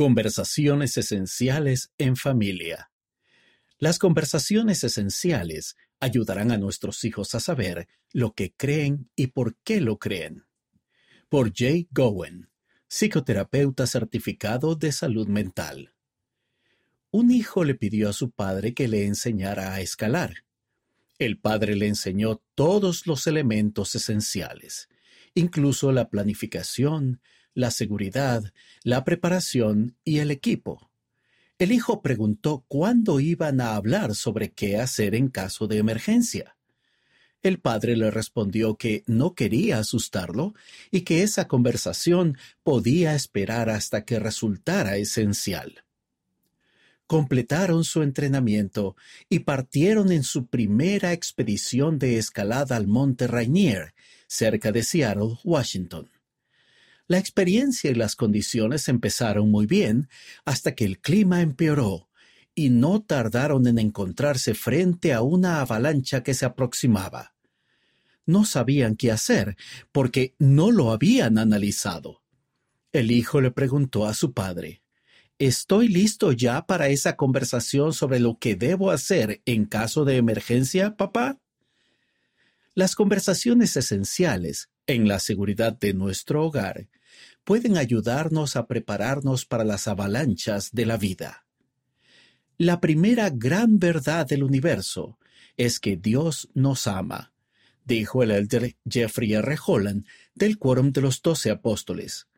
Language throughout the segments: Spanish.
Conversaciones esenciales en familia. Las conversaciones esenciales ayudarán a nuestros hijos a saber lo que creen y por qué lo creen. Por Jay Gowen, psicoterapeuta certificado de salud mental. Un hijo le pidió a su padre que le enseñara a escalar. El padre le enseñó todos los elementos esenciales, incluso la planificación, la seguridad, la preparación y el equipo. El hijo preguntó cuándo iban a hablar sobre qué hacer en caso de emergencia. El padre le respondió que no quería asustarlo y que esa conversación podía esperar hasta que resultara esencial. Completaron su entrenamiento y partieron en su primera expedición de escalada al monte Rainier, cerca de Seattle, Washington. La experiencia y las condiciones empezaron muy bien hasta que el clima empeoró y no tardaron en encontrarse frente a una avalancha que se aproximaba. No sabían qué hacer porque no lo habían analizado. El hijo le preguntó a su padre, ¿Estoy listo ya para esa conversación sobre lo que debo hacer en caso de emergencia, papá? Las conversaciones esenciales en la seguridad de nuestro hogar pueden ayudarnos a prepararnos para las avalanchas de la vida. La primera gran verdad del universo es que Dios nos ama, dijo el elder Jeffrey R. Holland del Quórum de los Doce Apóstoles.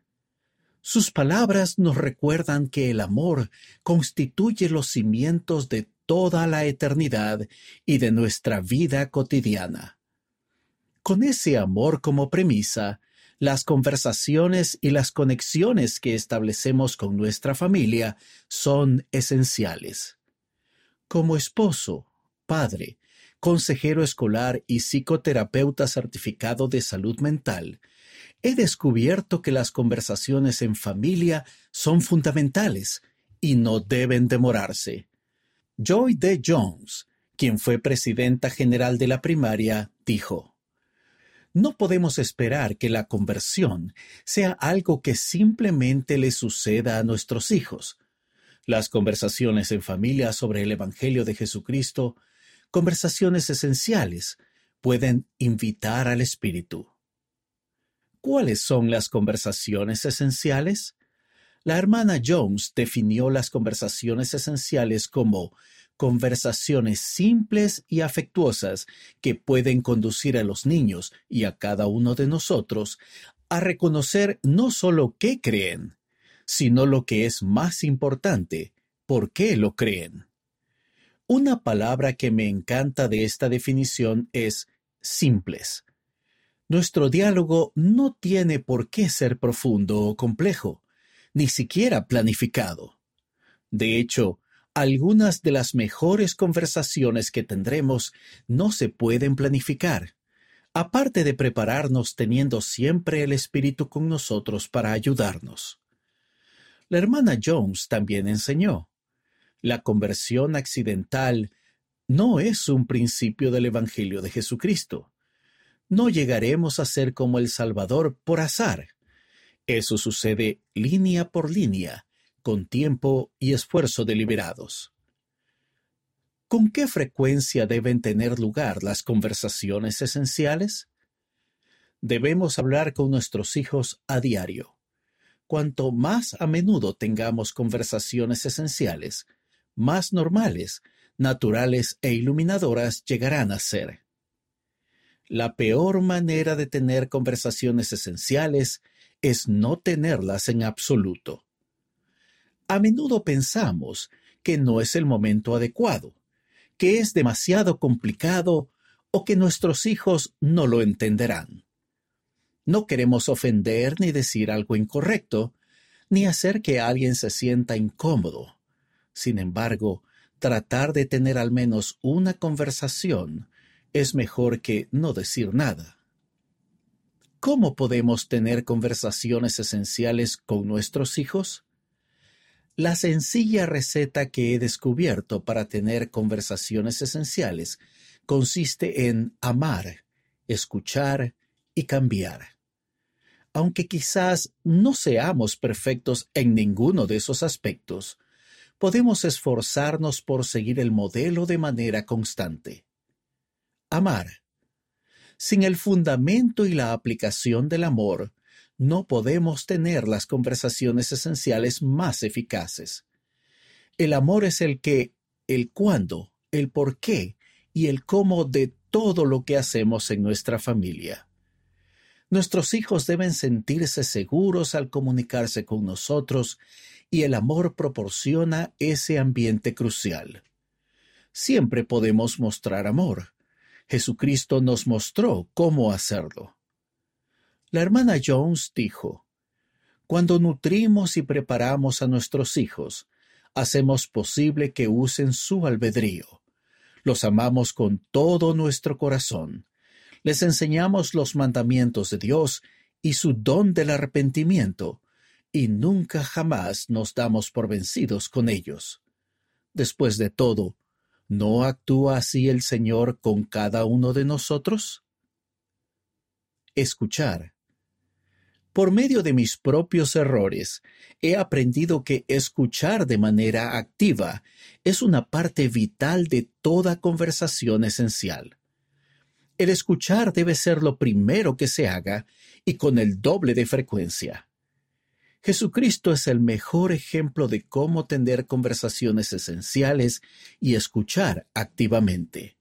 Sus palabras nos recuerdan que el amor constituye los cimientos de toda la eternidad y de nuestra vida cotidiana. Con ese amor como premisa, las conversaciones y las conexiones que establecemos con nuestra familia son esenciales. Como esposo, padre, consejero escolar y psicoterapeuta certificado de salud mental, he descubierto que las conversaciones en familia son fundamentales y no deben demorarse. Joy D. Jones, quien fue presidenta general de la primaria, dijo, no podemos esperar que la conversión sea algo que simplemente le suceda a nuestros hijos. Las conversaciones en familia sobre el Evangelio de Jesucristo, conversaciones esenciales, pueden invitar al Espíritu. ¿Cuáles son las conversaciones esenciales? La hermana Jones definió las conversaciones esenciales como conversaciones simples y afectuosas que pueden conducir a los niños y a cada uno de nosotros a reconocer no solo qué creen, sino lo que es más importante, por qué lo creen. Una palabra que me encanta de esta definición es simples. Nuestro diálogo no tiene por qué ser profundo o complejo, ni siquiera planificado. De hecho, algunas de las mejores conversaciones que tendremos no se pueden planificar, aparte de prepararnos teniendo siempre el Espíritu con nosotros para ayudarnos. La hermana Jones también enseñó, la conversión accidental no es un principio del Evangelio de Jesucristo. No llegaremos a ser como el Salvador por azar. Eso sucede línea por línea, con tiempo y esfuerzo deliberados. ¿Con qué frecuencia deben tener lugar las conversaciones esenciales? Debemos hablar con nuestros hijos a diario. Cuanto más a menudo tengamos conversaciones esenciales, más normales, naturales e iluminadoras llegarán a ser. La peor manera de tener conversaciones esenciales es no tenerlas en absoluto a menudo pensamos que no es el momento adecuado, que es demasiado complicado o que nuestros hijos no lo entenderán. No queremos ofender ni decir algo incorrecto, ni hacer que alguien se sienta incómodo. Sin embargo, tratar de tener al menos una conversación es mejor que no decir nada. ¿Cómo podemos tener conversaciones esenciales con nuestros hijos? La sencilla receta que he descubierto para tener conversaciones esenciales consiste en amar, escuchar y cambiar. aunque quizás no seamos perfectos en ninguno de esos aspectos, podemos esforzarnos por seguir el modelo de manera constante. Amar. Sin el fundamento y la aplicación del amor, no podemos tener las conversaciones esenciales más eficaces. El amor es el qué, el cuándo, el por qué y el cómo de todo lo que hacemos en nuestra familia. Nuestros hijos deben sentirse seguros al comunicarse con nosotros y el amor proporciona ese ambiente crucial. Siempre podemos mostrar amor. Jesucristo nos mostró cómo hacerlo. La hermana Jones dijo, Cuando nutrimos y preparamos a nuestros hijos, hacemos posible que usen su albedrío. Los amamos con todo nuestro corazón. Les enseñamos los mandamientos de Dios y su don del arrepentimiento, y nunca jamás nos damos por vencidos con ellos. Después de todo, ¿no actúa así el Señor con cada uno de nosotros? Escuchar por medio de mis propios errores, he aprendido que escuchar de manera activa es una parte vital de toda conversación esencial. El escuchar debe ser lo primero que se haga y con el doble de frecuencia. Jesucristo es el mejor ejemplo de cómo tener conversaciones esenciales y escuchar activamente.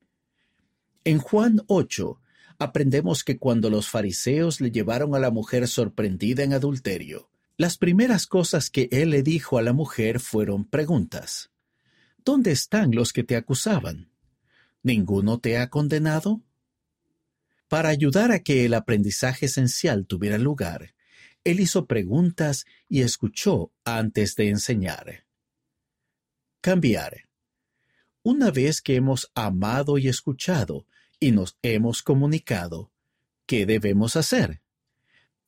En Juan 8, aprendemos que cuando los fariseos le llevaron a la mujer sorprendida en adulterio, las primeras cosas que él le dijo a la mujer fueron preguntas. ¿Dónde están los que te acusaban? ¿Ninguno te ha condenado? Para ayudar a que el aprendizaje esencial tuviera lugar, él hizo preguntas y escuchó antes de enseñar. Cambiar. Una vez que hemos amado y escuchado, y nos hemos comunicado, ¿qué debemos hacer?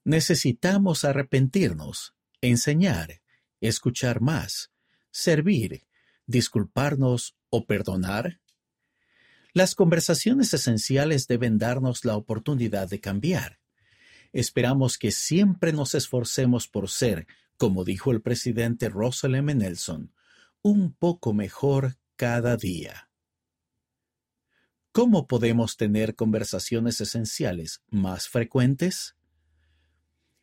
Necesitamos arrepentirnos, enseñar, escuchar más, servir, disculparnos o perdonar. Las conversaciones esenciales deben darnos la oportunidad de cambiar. Esperamos que siempre nos esforcemos por ser, como dijo el presidente Russell M. Nelson, un poco mejor cada día. ¿Cómo podemos tener conversaciones esenciales más frecuentes?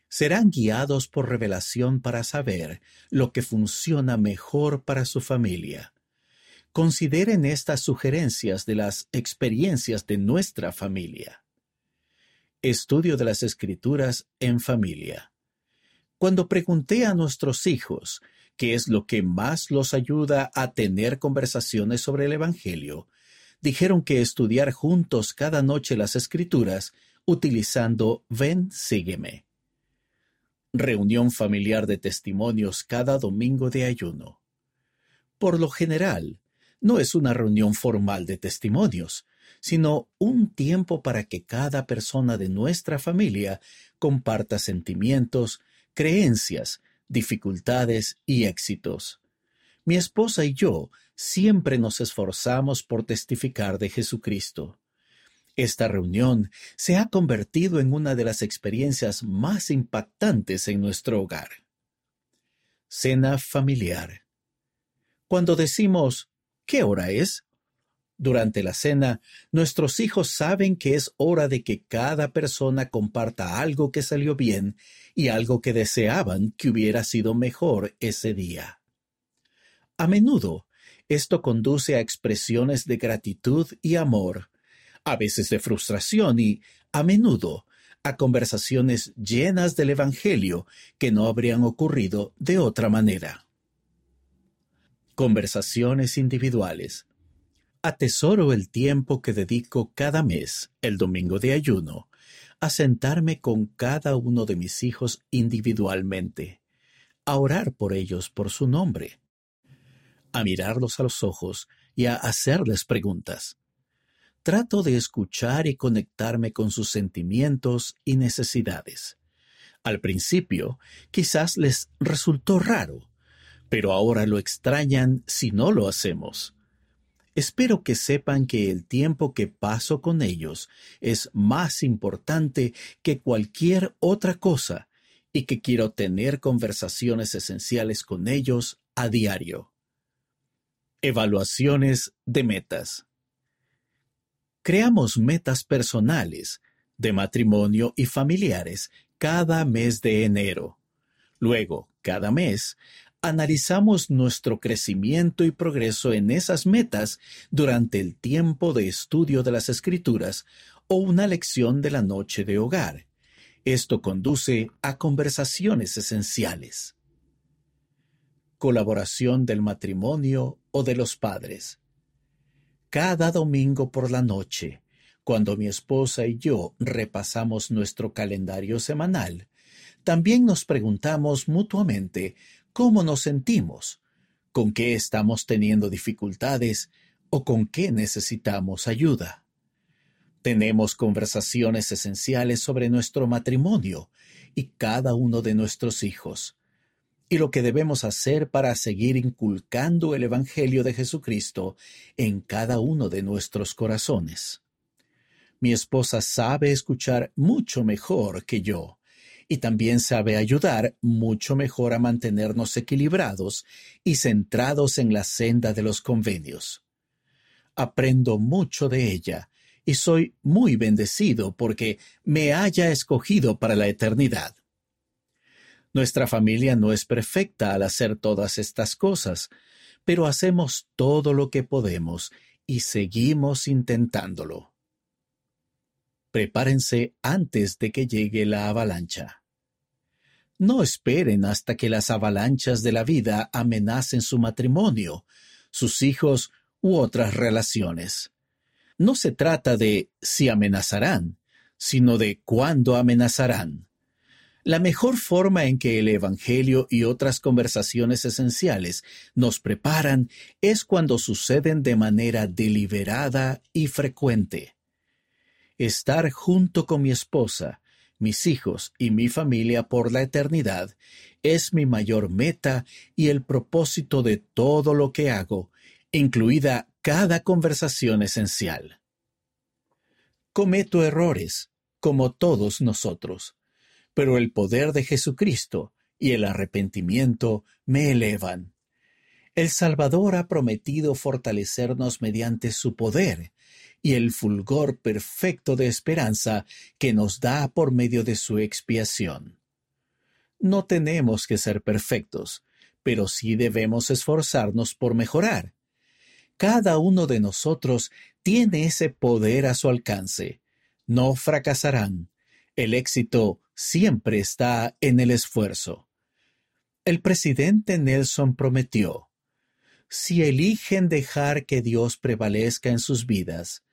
Serán guiados por revelación para saber lo que funciona mejor para su familia. Consideren estas sugerencias de las experiencias de nuestra familia. Estudio de las Escrituras en familia. Cuando pregunté a nuestros hijos qué es lo que más los ayuda a tener conversaciones sobre el Evangelio, dijeron que estudiar juntos cada noche las escrituras utilizando Ven, sígueme. Reunión familiar de testimonios cada domingo de ayuno. Por lo general, no es una reunión formal de testimonios, sino un tiempo para que cada persona de nuestra familia comparta sentimientos, creencias, dificultades y éxitos. Mi esposa y yo siempre nos esforzamos por testificar de Jesucristo. Esta reunión se ha convertido en una de las experiencias más impactantes en nuestro hogar. Cena familiar. Cuando decimos ¿qué hora es? Durante la cena, nuestros hijos saben que es hora de que cada persona comparta algo que salió bien y algo que deseaban que hubiera sido mejor ese día. A menudo esto conduce a expresiones de gratitud y amor, a veces de frustración y, a menudo, a conversaciones llenas del Evangelio que no habrían ocurrido de otra manera. Conversaciones individuales. Atesoro el tiempo que dedico cada mes, el domingo de ayuno, a sentarme con cada uno de mis hijos individualmente, a orar por ellos por su nombre, a mirarlos a los ojos y a hacerles preguntas. Trato de escuchar y conectarme con sus sentimientos y necesidades. Al principio, quizás les resultó raro, pero ahora lo extrañan si no lo hacemos. Espero que sepan que el tiempo que paso con ellos es más importante que cualquier otra cosa y que quiero tener conversaciones esenciales con ellos a diario. Evaluaciones de metas. Creamos metas personales, de matrimonio y familiares cada mes de enero. Luego, cada mes, analizamos nuestro crecimiento y progreso en esas metas durante el tiempo de estudio de las escrituras o una lección de la noche de hogar. Esto conduce a conversaciones esenciales. Colaboración del matrimonio o de los padres. Cada domingo por la noche, cuando mi esposa y yo repasamos nuestro calendario semanal, también nos preguntamos mutuamente cómo nos sentimos, con qué estamos teniendo dificultades o con qué necesitamos ayuda. Tenemos conversaciones esenciales sobre nuestro matrimonio y cada uno de nuestros hijos, y lo que debemos hacer para seguir inculcando el Evangelio de Jesucristo en cada uno de nuestros corazones. Mi esposa sabe escuchar mucho mejor que yo y también sabe ayudar mucho mejor a mantenernos equilibrados y centrados en la senda de los convenios. Aprendo mucho de ella y soy muy bendecido porque me haya escogido para la eternidad. Nuestra familia no es perfecta al hacer todas estas cosas, pero hacemos todo lo que podemos y seguimos intentándolo. Prepárense antes de que llegue la avalancha. No esperen hasta que las avalanchas de la vida amenacen su matrimonio, sus hijos u otras relaciones. No se trata de si amenazarán, sino de cuándo amenazarán. La mejor forma en que el Evangelio y otras conversaciones esenciales nos preparan es cuando suceden de manera deliberada y frecuente. Estar junto con mi esposa, mis hijos y mi familia por la eternidad es mi mayor meta y el propósito de todo lo que hago, incluida cada conversación esencial. Cometo errores, como todos nosotros pero el poder de Jesucristo y el arrepentimiento me elevan. El Salvador ha prometido fortalecernos mediante su poder y el fulgor perfecto de esperanza que nos da por medio de su expiación. No tenemos que ser perfectos, pero sí debemos esforzarnos por mejorar. Cada uno de nosotros tiene ese poder a su alcance. No fracasarán. El éxito siempre está en el esfuerzo. El presidente Nelson prometió, si eligen dejar que Dios prevalezca en sus vidas,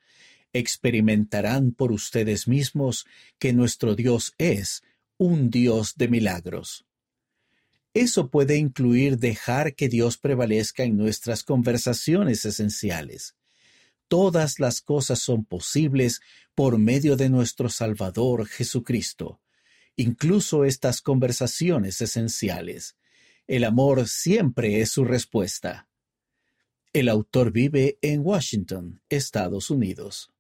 experimentarán por ustedes mismos que nuestro Dios es un Dios de milagros. Eso puede incluir dejar que Dios prevalezca en nuestras conversaciones esenciales. Todas las cosas son posibles por medio de nuestro Salvador Jesucristo, incluso estas conversaciones esenciales. El amor siempre es su respuesta. El autor vive en Washington, Estados Unidos.